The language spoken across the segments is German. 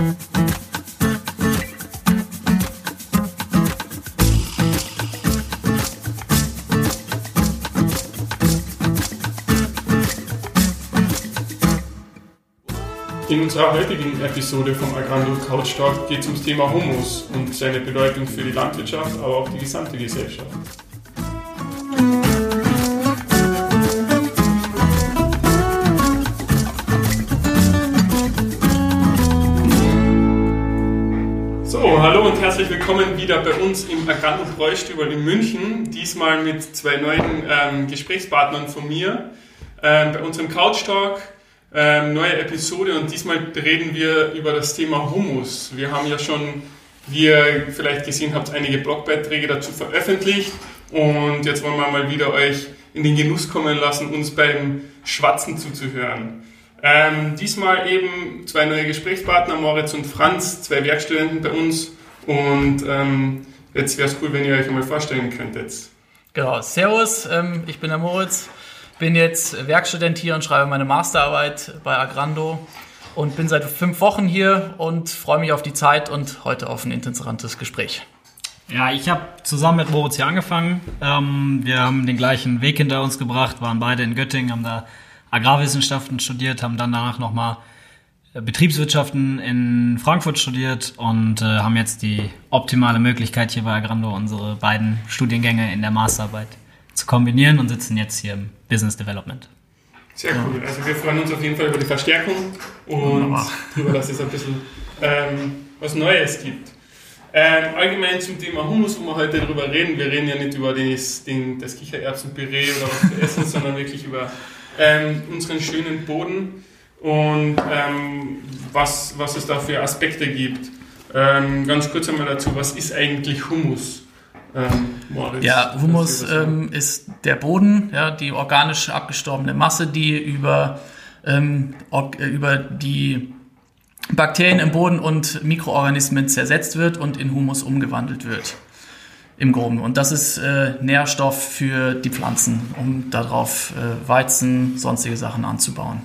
In unserer heutigen Episode vom Agrando Couch Talk geht es ums Thema Humus und seine Bedeutung für die Landwirtschaft, aber auch die gesamte Gesellschaft. Willkommen wieder bei uns im Agrando Bräustüberl in München. Diesmal mit zwei neuen ähm, Gesprächspartnern von mir ähm, bei unserem Couch Talk ähm, neue Episode und diesmal reden wir über das Thema Humus. Wir haben ja schon, wie ihr vielleicht gesehen habt, einige Blogbeiträge dazu veröffentlicht und jetzt wollen wir mal wieder euch in den Genuss kommen lassen, uns beim Schwatzen zuzuhören. Ähm, diesmal eben zwei neue Gesprächspartner, Moritz und Franz, zwei Werkstudenten bei uns und ähm, jetzt wäre es cool, wenn ihr euch einmal vorstellen könntet. Genau, Servus, ähm, ich bin der Moritz bin jetzt Werkstudent hier und schreibe meine Masterarbeit bei Agrando und bin seit fünf Wochen hier und freue mich auf die Zeit und heute auf ein interessantes Gespräch. Ja, ich habe zusammen mit Moritz hier angefangen. Ähm, wir haben den gleichen Weg hinter uns gebracht, waren beide in Göttingen, haben da Agrarwissenschaften studiert, haben dann danach nochmal Betriebswirtschaften in Frankfurt studiert und äh, haben jetzt die optimale Möglichkeit hier bei Agrando unsere beiden Studiengänge in der Masterarbeit zu kombinieren und sitzen jetzt hier im Business Development. Sehr cool. Also wir freuen uns auf jeden Fall über die Verstärkung und darüber, dass es ein bisschen ähm, was Neues gibt. Ähm, allgemein zum Thema Hummus, wo wir heute darüber reden. Wir reden ja nicht über das, den, das Kichererbsenpüree oder was wir essen, sondern wirklich über ähm, unseren schönen Boden und ähm, was, was es da für Aspekte gibt. Ähm, ganz kurz einmal dazu, was ist eigentlich Hummus? Ähm, ja, Humus ähm, ist der Boden, ja, die organisch abgestorbene Masse, die über, ähm, äh, über die Bakterien im Boden und Mikroorganismen zersetzt wird und in Humus umgewandelt wird. Im Groben. Und das ist äh, Nährstoff für die Pflanzen, um darauf äh, Weizen, sonstige Sachen anzubauen.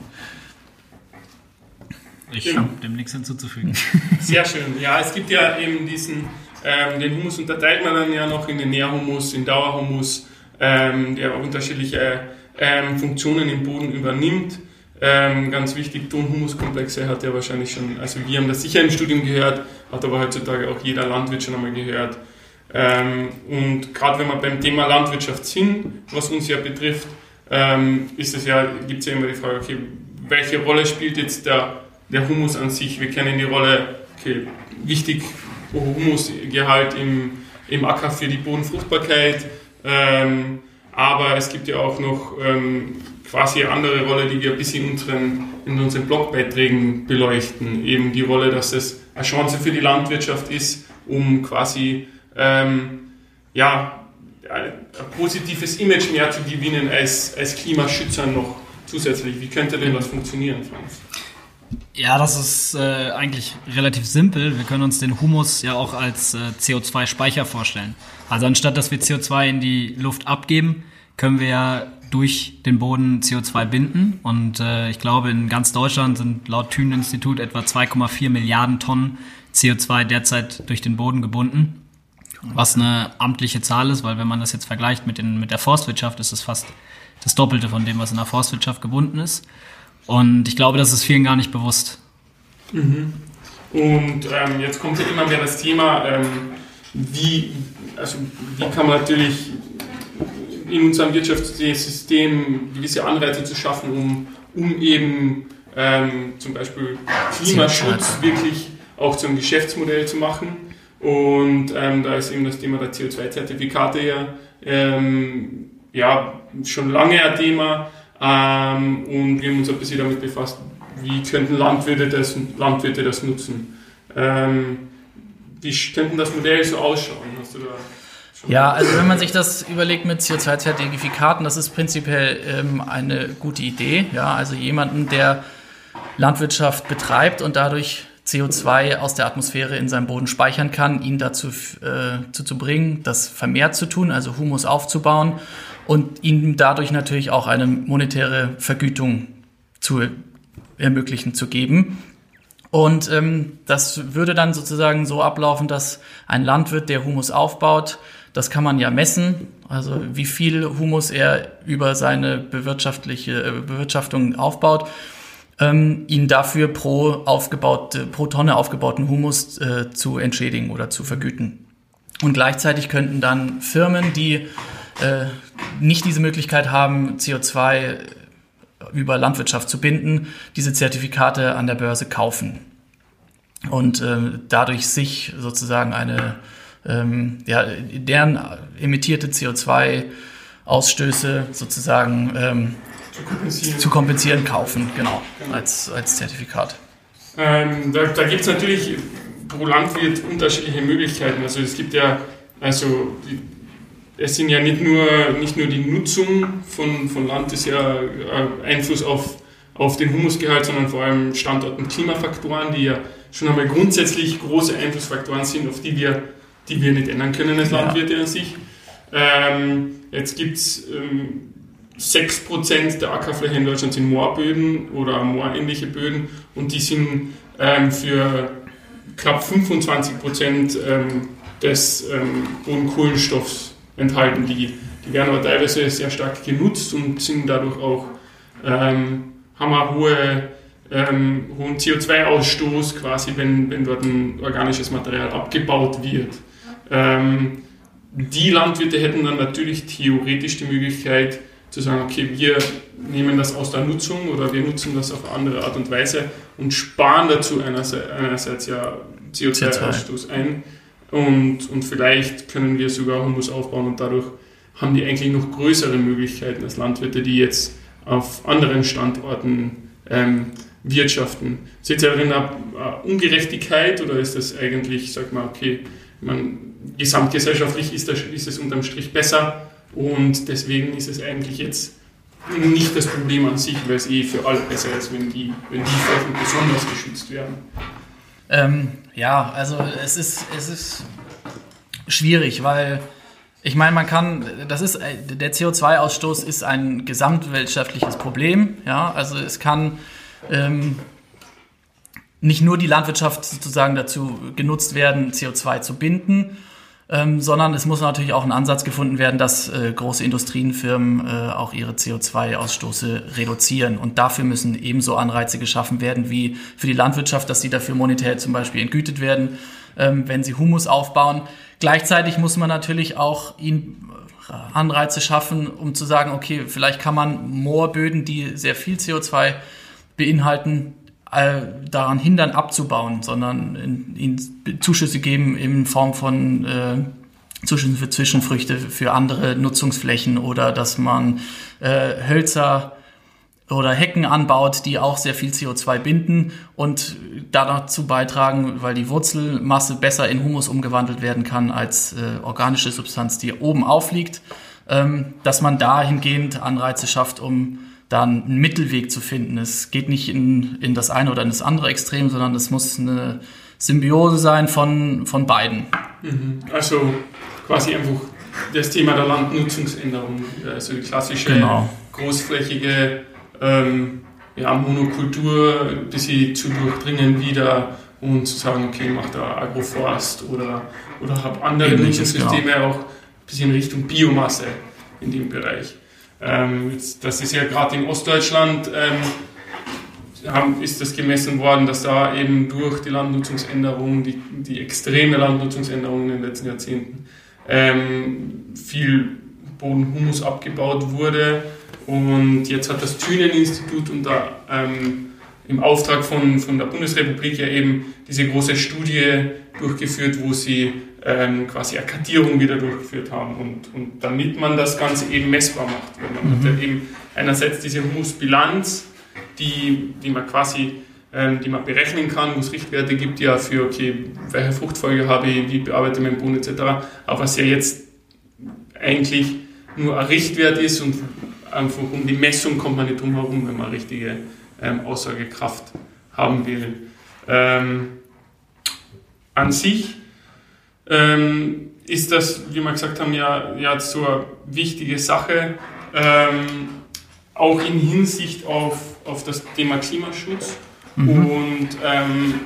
Ich genau. habe dem nichts hinzuzufügen. Sehr schön. Ja, es gibt ja eben diesen ähm, den Humus unterteilt man dann ja noch in den Nährhumus, in Dauerhumus, ähm, der unterschiedliche ähm, Funktionen im Boden übernimmt. Ähm, ganz wichtig, Ton-Humus-Komplexe hat ja wahrscheinlich schon, also wir haben das sicher im Studium gehört, hat aber heutzutage auch jeder Landwirt schon einmal gehört. Ähm, und gerade wenn wir beim Thema Landwirtschaft sind, was uns ja betrifft, ähm, ist es ja, gibt es ja immer die Frage, okay, welche Rolle spielt jetzt der, der Humus an sich? Wir kennen die Rolle, okay, wichtig Humusgehalt im, im Acker für die Bodenfruchtbarkeit. Ähm, aber es gibt ja auch noch ähm, quasi eine andere Rolle, die wir bisschen in unseren, in unseren Blogbeiträgen beleuchten. Eben die Rolle, dass es eine Chance für die Landwirtschaft ist, um quasi ähm, ja, ein positives Image mehr zu gewinnen als, als Klimaschützer noch zusätzlich. Wie könnte denn das funktionieren, Franz? Ja, das ist äh, eigentlich relativ simpel. Wir können uns den Humus ja auch als äh, CO2-Speicher vorstellen. Also anstatt dass wir CO2 in die Luft abgeben, können wir ja durch den Boden CO2 binden. Und äh, ich glaube, in ganz Deutschland sind laut Thünen-Institut etwa 2,4 Milliarden Tonnen CO2 derzeit durch den Boden gebunden. Was eine amtliche Zahl ist, weil wenn man das jetzt vergleicht mit, den, mit der Forstwirtschaft, ist es fast das Doppelte von dem, was in der Forstwirtschaft gebunden ist. Und ich glaube, das ist vielen gar nicht bewusst. Mhm. Und ähm, jetzt kommt ja immer mehr das Thema, ähm, wie, also wie kann man natürlich in unserem Wirtschaftssystem gewisse Anreize zu schaffen, um, um eben ähm, zum Beispiel Klimaschutz wirklich auch zum Geschäftsmodell zu machen. Und ähm, da ist eben das Thema der CO2-Zertifikate ja, ähm, ja schon lange ein Thema. Ähm, und wir haben uns ein bisschen damit befasst, wie könnten Landwirte das, Landwirte das nutzen. Ähm, wie könnten das Modell so ausschauen? ja, also wenn man sich das überlegt mit CO2-Zertifikaten, das ist prinzipiell ähm, eine gute Idee. Ja, also jemanden, der Landwirtschaft betreibt und dadurch CO2 aus der Atmosphäre in seinem Boden speichern kann, ihn dazu äh, zu bringen, das vermehrt zu tun, also Humus aufzubauen und ihm dadurch natürlich auch eine monetäre Vergütung zu ermöglichen, zu geben. Und ähm, das würde dann sozusagen so ablaufen, dass ein Landwirt, der Humus aufbaut, das kann man ja messen, also wie viel Humus er über seine bewirtschaftliche äh, Bewirtschaftung aufbaut, ähm, ihn dafür pro aufgebaute, pro Tonne aufgebauten Humus äh, zu entschädigen oder zu vergüten. Und gleichzeitig könnten dann Firmen, die äh, nicht diese Möglichkeit haben, CO2 über Landwirtschaft zu binden, diese Zertifikate an der Börse kaufen und äh, dadurch sich sozusagen eine, ähm, ja, deren emittierte CO2-Ausstöße sozusagen ähm, zu, kompensieren. zu kompensieren kaufen, genau, genau. Als, als Zertifikat. Ähm, da da gibt es natürlich pro Landwirt unterschiedliche Möglichkeiten. Also es gibt ja, also die, es sind ja nicht nur, nicht nur die Nutzung von, von Land ist ja äh, Einfluss auf, auf den Humusgehalt, sondern vor allem Standort- und Klimafaktoren, die ja schon einmal grundsätzlich große Einflussfaktoren sind, auf die wir, die wir nicht ändern können als Landwirte ja. an sich. Ähm, jetzt gibt es ähm, 6% der Ackerfläche in Deutschland sind Moorböden oder moorähnliche Böden und die sind ähm, für knapp 25% ähm, des ähm, Bodenkohlenstoffs enthalten. Die, die werden aber teilweise sehr stark genutzt und sind dadurch auch, ähm, haben auch hohe, ähm, hohen CO2-Ausstoß, quasi, wenn, wenn dort ein organisches Material abgebaut wird. Ähm, die Landwirte hätten dann natürlich theoretisch die Möglichkeit zu sagen, okay, wir nehmen das aus der Nutzung oder wir nutzen das auf andere Art und Weise und sparen dazu einerseits, einerseits ja CO2-Ausstoß CO2. ein und, und vielleicht können wir sogar Humus aufbauen und dadurch haben die eigentlich noch größere Möglichkeiten als Landwirte, die jetzt auf anderen Standorten ähm, wirtschaften. Seht ihr darin eine, Ungerechtigkeit oder ist das eigentlich, sag mal, okay, man, gesamtgesellschaftlich ist, das, ist es unterm Strich besser und deswegen ist es eigentlich jetzt nicht das Problem an sich, weil es eh für alle besser ist, wenn die, wenn die Flächen besonders geschützt werden. Ähm, ja, also es ist, es ist schwierig, weil ich meine, man kann, das ist, der CO2-Ausstoß ist ein gesamtwirtschaftliches Problem. Ja, also es kann ähm, nicht nur die Landwirtschaft sozusagen dazu genutzt werden, CO2 zu binden, ähm, sondern es muss natürlich auch ein Ansatz gefunden werden, dass äh, große Industrienfirmen äh, auch ihre CO2-Ausstoße reduzieren. Und dafür müssen ebenso Anreize geschaffen werden wie für die Landwirtschaft, dass sie dafür monetär zum Beispiel entgütet werden, ähm, wenn sie Humus aufbauen. Gleichzeitig muss man natürlich auch ihnen äh, Anreize schaffen, um zu sagen, okay, vielleicht kann man Moorböden, die sehr viel CO2 beinhalten, daran hindern, abzubauen, sondern ihnen Zuschüsse geben in Form von äh, Zuschüssen für Zwischenfrüchte, für andere Nutzungsflächen oder dass man äh, Hölzer oder Hecken anbaut, die auch sehr viel CO2 binden und dazu beitragen, weil die Wurzelmasse besser in Humus umgewandelt werden kann als äh, organische Substanz, die oben aufliegt, ähm, dass man dahingehend Anreize schafft, um da einen Mittelweg zu finden. Es geht nicht in, in das eine oder in das andere Extrem, sondern es muss eine Symbiose sein von, von beiden. Mhm. Also quasi einfach das Thema der Landnutzungsänderung, also die klassische genau. großflächige ähm, ja, Monokultur ein bisschen zu durchdringen wieder und zu sagen, okay, mach da Agroforst oder, oder habe andere Nutzungssysteme genau. auch ein bisschen Richtung Biomasse in dem Bereich. Ähm, das ist ja gerade in Ostdeutschland ähm, ist das gemessen worden, dass da eben durch die Landnutzungsänderungen, die, die extreme Landnutzungsänderung in den letzten Jahrzehnten, ähm, viel Bodenhumus abgebaut wurde. Und jetzt hat das Thünen-Institut unter, ähm, im Auftrag von, von der Bundesrepublik ja eben diese große Studie durchgeführt, wo sie ähm, quasi eine Kartierung wieder durchgeführt haben. Und, und damit man das Ganze eben messbar macht. Weil man mhm. hat ja eben einerseits diese Humusbilanz, die, die man quasi ähm, die man berechnen kann, wo es Richtwerte gibt, ja für, okay, welche Fruchtfolge habe ich, wie bearbeite ich meinen Boden etc. Aber was ja jetzt eigentlich nur ein Richtwert ist und einfach um die Messung kommt man nicht drum herum, wenn man richtige ähm, Aussagekraft haben will. Ähm, an sich ähm, ist das, wie wir gesagt haben, ja, ja so eine wichtige Sache, ähm, auch in Hinsicht auf, auf das Thema Klimaschutz. Mhm. Und ähm,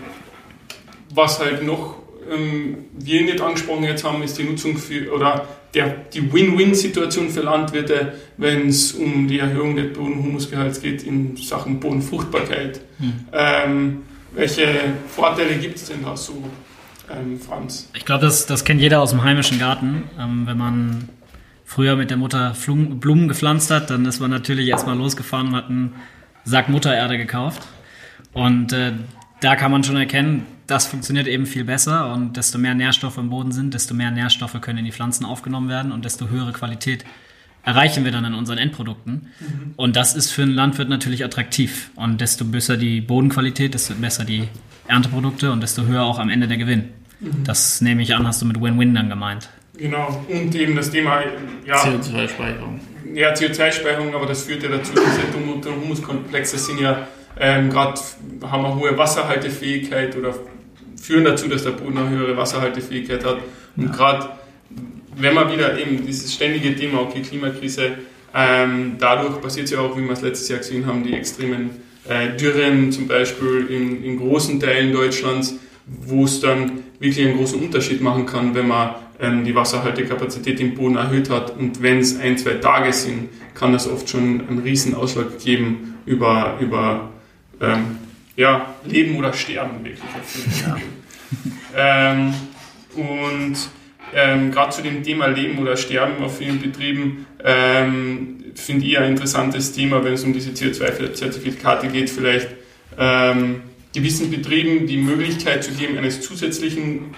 was halt noch ähm, wir nicht angesprochen jetzt haben, ist die Nutzung für oder der, die Win-Win-Situation für Landwirte, wenn es um die Erhöhung des Bodenhumusgehalts geht in Sachen Bodenfruchtbarkeit. Mhm. Ähm, welche Vorteile gibt es denn da so, ähm, Franz? Ich glaube, das, das kennt jeder aus dem heimischen Garten. Ähm, wenn man früher mit der Mutter Blumen gepflanzt hat, dann ist man natürlich erstmal losgefahren und hat einen Sack Muttererde gekauft. Und äh, da kann man schon erkennen, das funktioniert eben viel besser und desto mehr Nährstoffe im Boden sind, desto mehr Nährstoffe können in die Pflanzen aufgenommen werden und desto höhere Qualität erreichen wir dann in unseren Endprodukten. Mhm. Und das ist für einen Landwirt natürlich attraktiv. Und desto besser die Bodenqualität, desto besser die Ernteprodukte und desto höher auch am Ende der Gewinn. Mhm. Das nehme ich an, hast du mit Win-Win dann gemeint. Genau, und eben das Thema ja, CO2-Speicherung. Ja, CO2-Speicherung, aber das führt ja dazu, diese Humuskomplexe sind ja ähm, gerade, haben eine hohe Wasserhaltefähigkeit oder führen dazu, dass der Boden eine höhere Wasserhaltefähigkeit hat. Und ja. gerade wenn man wieder eben dieses ständige Thema, okay, Klimakrise, ähm, dadurch passiert es ja auch, wie wir es letztes Jahr gesehen haben, die extremen äh, Dürren zum Beispiel in, in großen Teilen Deutschlands, wo es dann wirklich einen großen Unterschied machen kann, wenn man ähm, die Wasserhaltekapazität im Boden erhöht hat. Und wenn es ein, zwei Tage sind, kann das oft schon einen riesen Ausschlag geben über, über ähm, ja, Leben oder Sterben wirklich. Ja. ähm, und ähm, gerade zu dem Thema Leben oder Sterben auf vielen Betrieben ähm, finde ich ein interessantes Thema, wenn es um diese CO2-Zertifikate geht, vielleicht ähm, gewissen Betrieben die Möglichkeit zu geben eines zusätzlichen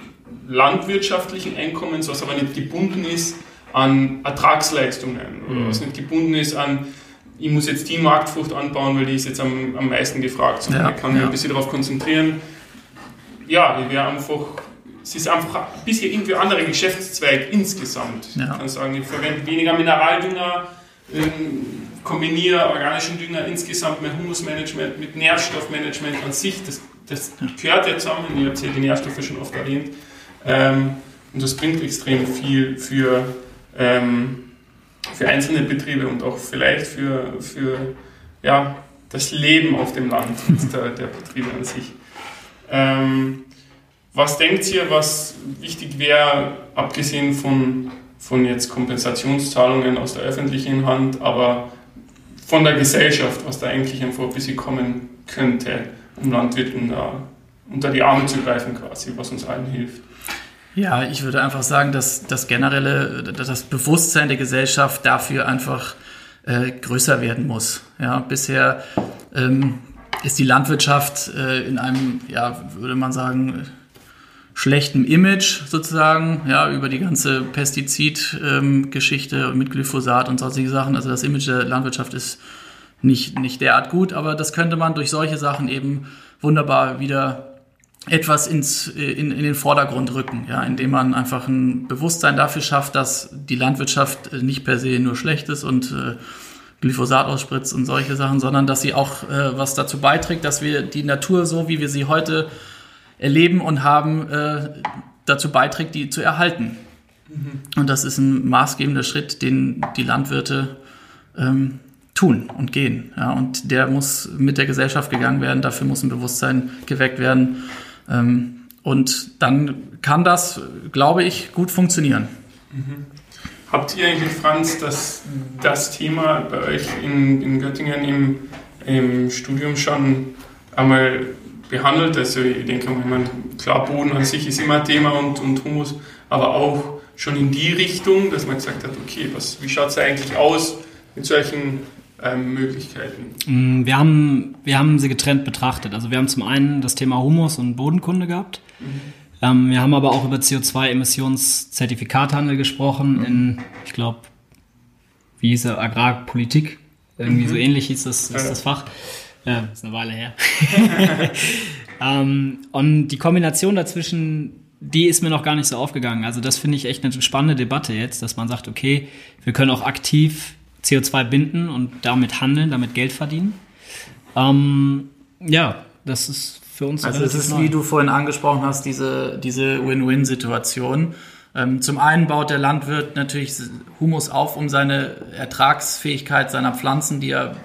landwirtschaftlichen Einkommens, was aber nicht gebunden ist an Ertragsleistungen oder mhm. was nicht gebunden ist an ich muss jetzt die Marktfrucht anbauen, weil die ist jetzt am, am meisten gefragt, sondern ja, ich kann mich ja. ein bisschen darauf konzentrieren. Ja, ich wäre einfach, es ist einfach ein bisschen irgendwie ein anderer Geschäftszweig insgesamt. Ja. Ich kann sagen, ich verwende weniger Mineraldünger, ähm, kombiniere organischen Dünger insgesamt mit Humusmanagement, mit Nährstoffmanagement an sich. Das, das gehört ja zusammen, ich habe ja die Nährstoffe schon oft erwähnt. Ähm, und das bringt extrem viel für ähm, für einzelne Betriebe und auch vielleicht für, für ja, das Leben auf dem Land der, der Betriebe an sich. Ähm, was denkt ihr, was wichtig wäre, abgesehen von, von jetzt Kompensationszahlungen aus der öffentlichen Hand, aber von der Gesellschaft, was da eigentlich ein bisschen kommen könnte, um Landwirten unter die Arme zu greifen quasi, was uns allen hilft? Ja, ich würde einfach sagen, dass das generelle, das Bewusstsein der Gesellschaft dafür einfach äh, größer werden muss. Ja, bisher ähm, ist die Landwirtschaft äh, in einem, ja, würde man sagen, schlechten Image sozusagen, ja, über die ganze Pestizidgeschichte ähm, mit Glyphosat und solche Sachen. Also das Image der Landwirtschaft ist nicht, nicht derart gut, aber das könnte man durch solche Sachen eben wunderbar wieder etwas ins, in, in den Vordergrund rücken, ja, indem man einfach ein Bewusstsein dafür schafft, dass die Landwirtschaft nicht per se nur schlecht ist und äh, Glyphosat ausspritzt und solche Sachen, sondern dass sie auch äh, was dazu beiträgt, dass wir die Natur so, wie wir sie heute erleben und haben, äh, dazu beiträgt, die zu erhalten. Mhm. Und das ist ein maßgebender Schritt, den die Landwirte ähm, tun und gehen. Ja, und der muss mit der Gesellschaft gegangen werden. Dafür muss ein Bewusstsein geweckt werden. Ähm, und dann kann das, glaube ich, gut funktionieren. Mhm. Habt ihr eigentlich, Franz, das, das Thema bei euch in, in Göttingen im, im Studium schon einmal behandelt? Also ich denke mal, klar, Boden an sich ist immer ein Thema und, und Humus, aber auch schon in die Richtung, dass man gesagt hat, okay, was, wie schaut es eigentlich aus mit solchen ähm, Möglichkeiten? Mm, wir haben, wir haben sie getrennt betrachtet. Also wir haben zum einen das Thema Humus und Bodenkunde gehabt. Mhm. Ähm, wir haben aber auch über CO2-Emissionszertifikathandel gesprochen mhm. in, ich glaube, wie hieß er, Agrarpolitik. Irgendwie mhm. so ähnlich hieß das, ist das Fach. Ja, ist eine Weile her. ähm, und die Kombination dazwischen, die ist mir noch gar nicht so aufgegangen. Also das finde ich echt eine spannende Debatte jetzt, dass man sagt, okay, wir können auch aktiv CO2 binden und damit handeln, damit Geld verdienen. Ähm, ja, das ist für uns. Also es ist, neu. wie du vorhin angesprochen hast, diese, diese Win-Win-Situation. Ähm, zum einen baut der Landwirt natürlich Humus auf, um seine Ertragsfähigkeit seiner Pflanzen, die er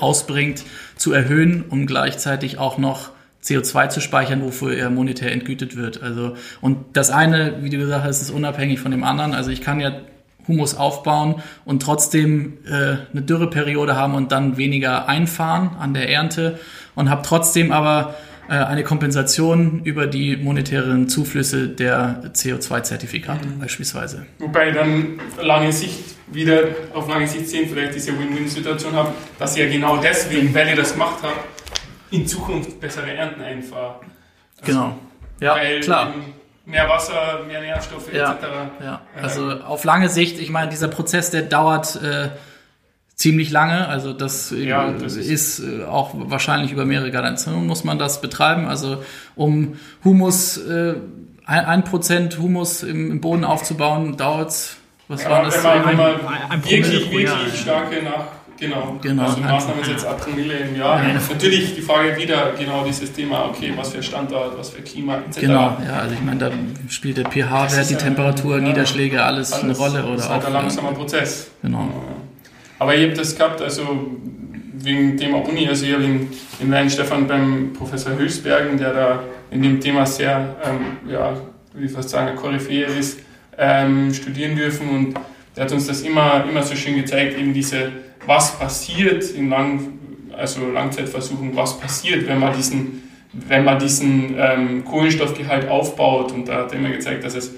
ausbringt, zu erhöhen, um gleichzeitig auch noch CO2 zu speichern, wofür er monetär entgütet wird. Also, und das eine, wie du gesagt hast, ist unabhängig von dem anderen. Also ich kann ja Humus aufbauen und trotzdem äh, eine Dürreperiode haben und dann weniger einfahren an der Ernte und habe trotzdem aber äh, eine Kompensation über die monetären Zuflüsse der CO2-Zertifikate mhm. beispielsweise. Wobei dann lange Sicht wieder auf lange Sicht sehen, vielleicht diese Win-Win-Situation haben, dass ihr genau deswegen, weil ihr das gemacht habt, in Zukunft bessere Ernten einfahrt. Also, genau. Ja, klar. Mehr Wasser, mehr Nährstoffe ja, etc. Ja. Also auf lange Sicht, ich meine, dieser Prozess, der dauert äh, ziemlich lange. Also das, ja, das ist, ist, äh, auch wahrscheinlich über mehrere Generationen muss man das betreiben. Also um Humus, äh, ein Prozent Humus im, im, Boden aufzubauen, dauert es, was ja, war das? Wenn man, wenn man ein, ein wirklich, wirklich starke nach Genau, genau. Also Maßnahmen sind jetzt 8 Promille im Jahr. Ja. Natürlich die Frage wieder genau dieses Thema, okay, was für Standort, was für Klima etc. Genau, ja, also ich meine, da spielt der pH-Wert, die Temperatur, ja, Niederschläge, alles, alles, eine Rolle. Oder das ist halt ein langsamer Prozess. Genau. Aber ihr habt das gehabt, also wegen Thema Uni, also ich habe in, in Weinstefan beim Professor Hülsbergen, der da in dem Thema sehr, ähm, ja, wie ich fast sagen, Koryphäe ist, ähm, studieren dürfen und der hat uns das immer, immer so schön gezeigt, eben diese, was passiert in Lang, also Langzeitversuchen, was passiert, wenn man diesen, wenn man diesen ähm, Kohlenstoffgehalt aufbaut und da hat er immer gezeigt, dass es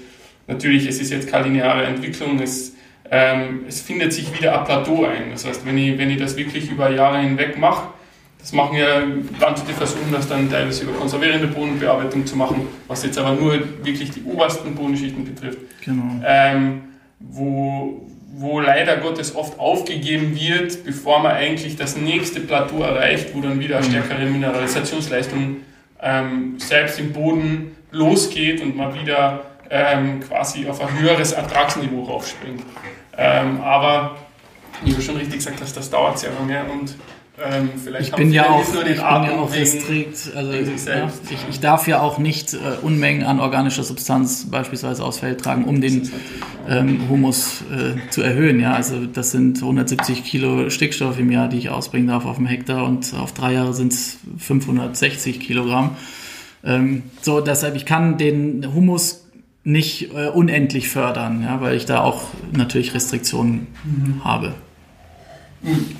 natürlich, es ist jetzt keine lineare Entwicklung, es ähm, es findet sich wieder ein Plateau ein. Das heißt, wenn ich, wenn ich das wirklich über Jahre hinweg mache, das machen ja Landwirte versuchen das dann teilweise über konservierende Bodenbearbeitung zu machen, was jetzt aber nur wirklich die obersten Bodenschichten betrifft. Genau. Ähm, wo, wo leider Gottes oft aufgegeben wird, bevor man eigentlich das nächste Plateau erreicht, wo dann wieder eine mhm. stärkere Mineralisationsleistung ähm, selbst im Boden losgeht und man wieder ähm, quasi auf ein höheres Ertragsniveau raufspringt. Ähm, aber wie du schon richtig gesagt hast, das dauert sehr lange und ähm, vielleicht ich bin ja auch, ich bin ja auch restrikt. Also ja, ich, ich, darf ja auch nicht äh, Unmengen an organischer Substanz beispielsweise aufs Feld tragen, um den ähm, Humus äh, zu erhöhen. Ja, also das sind 170 Kilo Stickstoff im Jahr, die ich ausbringen darf auf dem Hektar und auf drei Jahre sind es 560 Kilogramm. Ähm, so, deshalb ich kann den Humus nicht äh, unendlich fördern, ja, weil ich da auch natürlich Restriktionen mhm. habe. Mhm.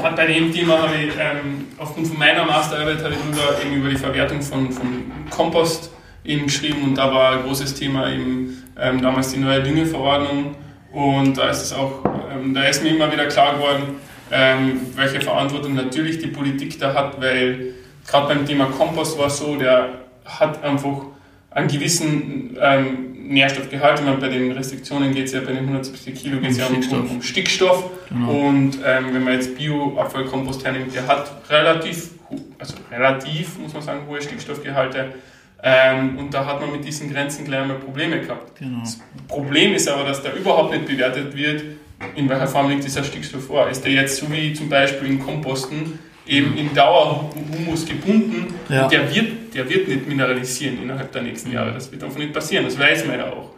Bei dem Thema ich ähm, aufgrund von meiner Masterarbeit habe ich darüber, eben über die Verwertung von, von Kompost eben geschrieben und da war ein großes Thema eben ähm, damals die neue Düngeverordnung. Und da ist es auch, ähm, da ist mir immer wieder klar geworden, ähm, welche Verantwortung natürlich die Politik da hat, weil gerade beim Thema Kompost war es so, der hat einfach einen gewissen ähm, Nährstoffgehalt. Ich meine, bei den Restriktionen geht es ja bei den 170 Kilo geht's um, ja um, Stickstoff. Um, Stickstoff. Genau. Und ähm, wenn man jetzt Bio-Abfallkompost hernimmt, der hat relativ, also relativ, muss man sagen, hohe Stickstoffgehalte. Ähm, und da hat man mit diesen Grenzen gleich einmal Probleme gehabt. Genau. Das Problem ist aber, dass da überhaupt nicht bewertet wird, in welcher Form liegt dieser Stickstoff vor. Ist der jetzt so wie zum Beispiel in Komposten eben in Dauerhumus gebunden ja. und der wird, der wird nicht mineralisieren innerhalb der nächsten Jahre. Das wird einfach nicht passieren, das weiß man ja auch.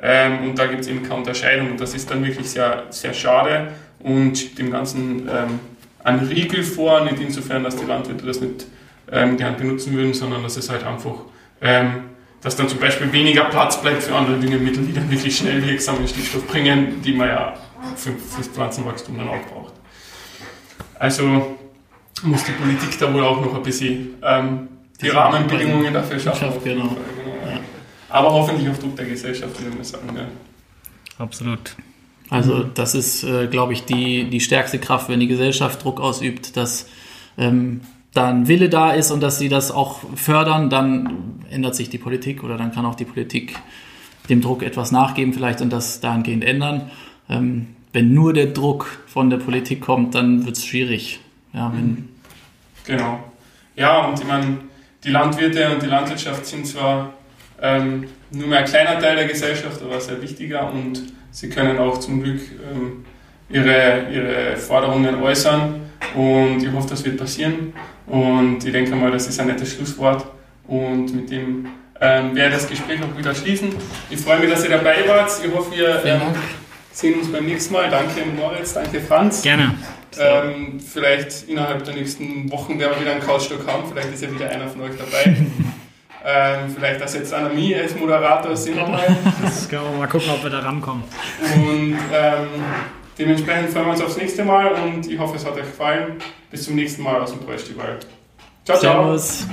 Ähm, und da gibt es eben keine Unterscheidung und das ist dann wirklich sehr, sehr schade und dem Ganzen ähm, einen Riegel vor, nicht insofern, dass die Landwirte das nicht ähm, gern benutzen würden, sondern dass es halt einfach, ähm, dass dann zum Beispiel weniger Platz bleibt für andere Düngemittel, die dann wirklich schnell wirksamen Stickstoff bringen, die man ja für, fürs Pflanzenwachstum dann auch braucht. Also muss die Politik da wohl auch noch ein bisschen ähm, die das Rahmenbedingungen dafür schaffen. Schafft, genau. genau ja. Aber hoffentlich auf Druck der Gesellschaft, würde man sagen. Ja. Absolut. Also das ist, äh, glaube ich, die, die stärkste Kraft, wenn die Gesellschaft Druck ausübt, dass ähm, da ein Wille da ist und dass sie das auch fördern, dann ändert sich die Politik oder dann kann auch die Politik dem Druck etwas nachgeben vielleicht und das dahingehend ändern. Ähm, wenn nur der Druck von der Politik kommt, dann wird es schwierig. Ja, wenn, Genau. Ja, und ich meine, die Landwirte und die Landwirtschaft sind zwar ähm, nur mehr ein kleiner Teil der Gesellschaft, aber sehr wichtiger und sie können auch zum Glück ähm, ihre, ihre Forderungen äußern und ich hoffe, das wird passieren und ich denke mal, das ist ein nettes Schlusswort und mit dem ähm, werde ich das Gespräch auch wieder schließen. Ich freue mich, dass ihr dabei wart. Ich hoffe, wir ähm, sehen uns beim nächsten Mal. Danke Moritz, danke Franz. Gerne. Ähm, vielleicht innerhalb der nächsten Wochen werden wir wieder einen Couchstock haben. Vielleicht ist ja wieder einer von euch dabei. ähm, vielleicht ersetzt einer mich als Moderator. Sehen wir mal. Das können wir mal gucken, ob wir da rankommen. Und ähm, dementsprechend freuen wir uns aufs nächste Mal und ich hoffe, es hat euch gefallen. Bis zum nächsten Mal aus dem Bräustibal. Ciao, ciao. Servus.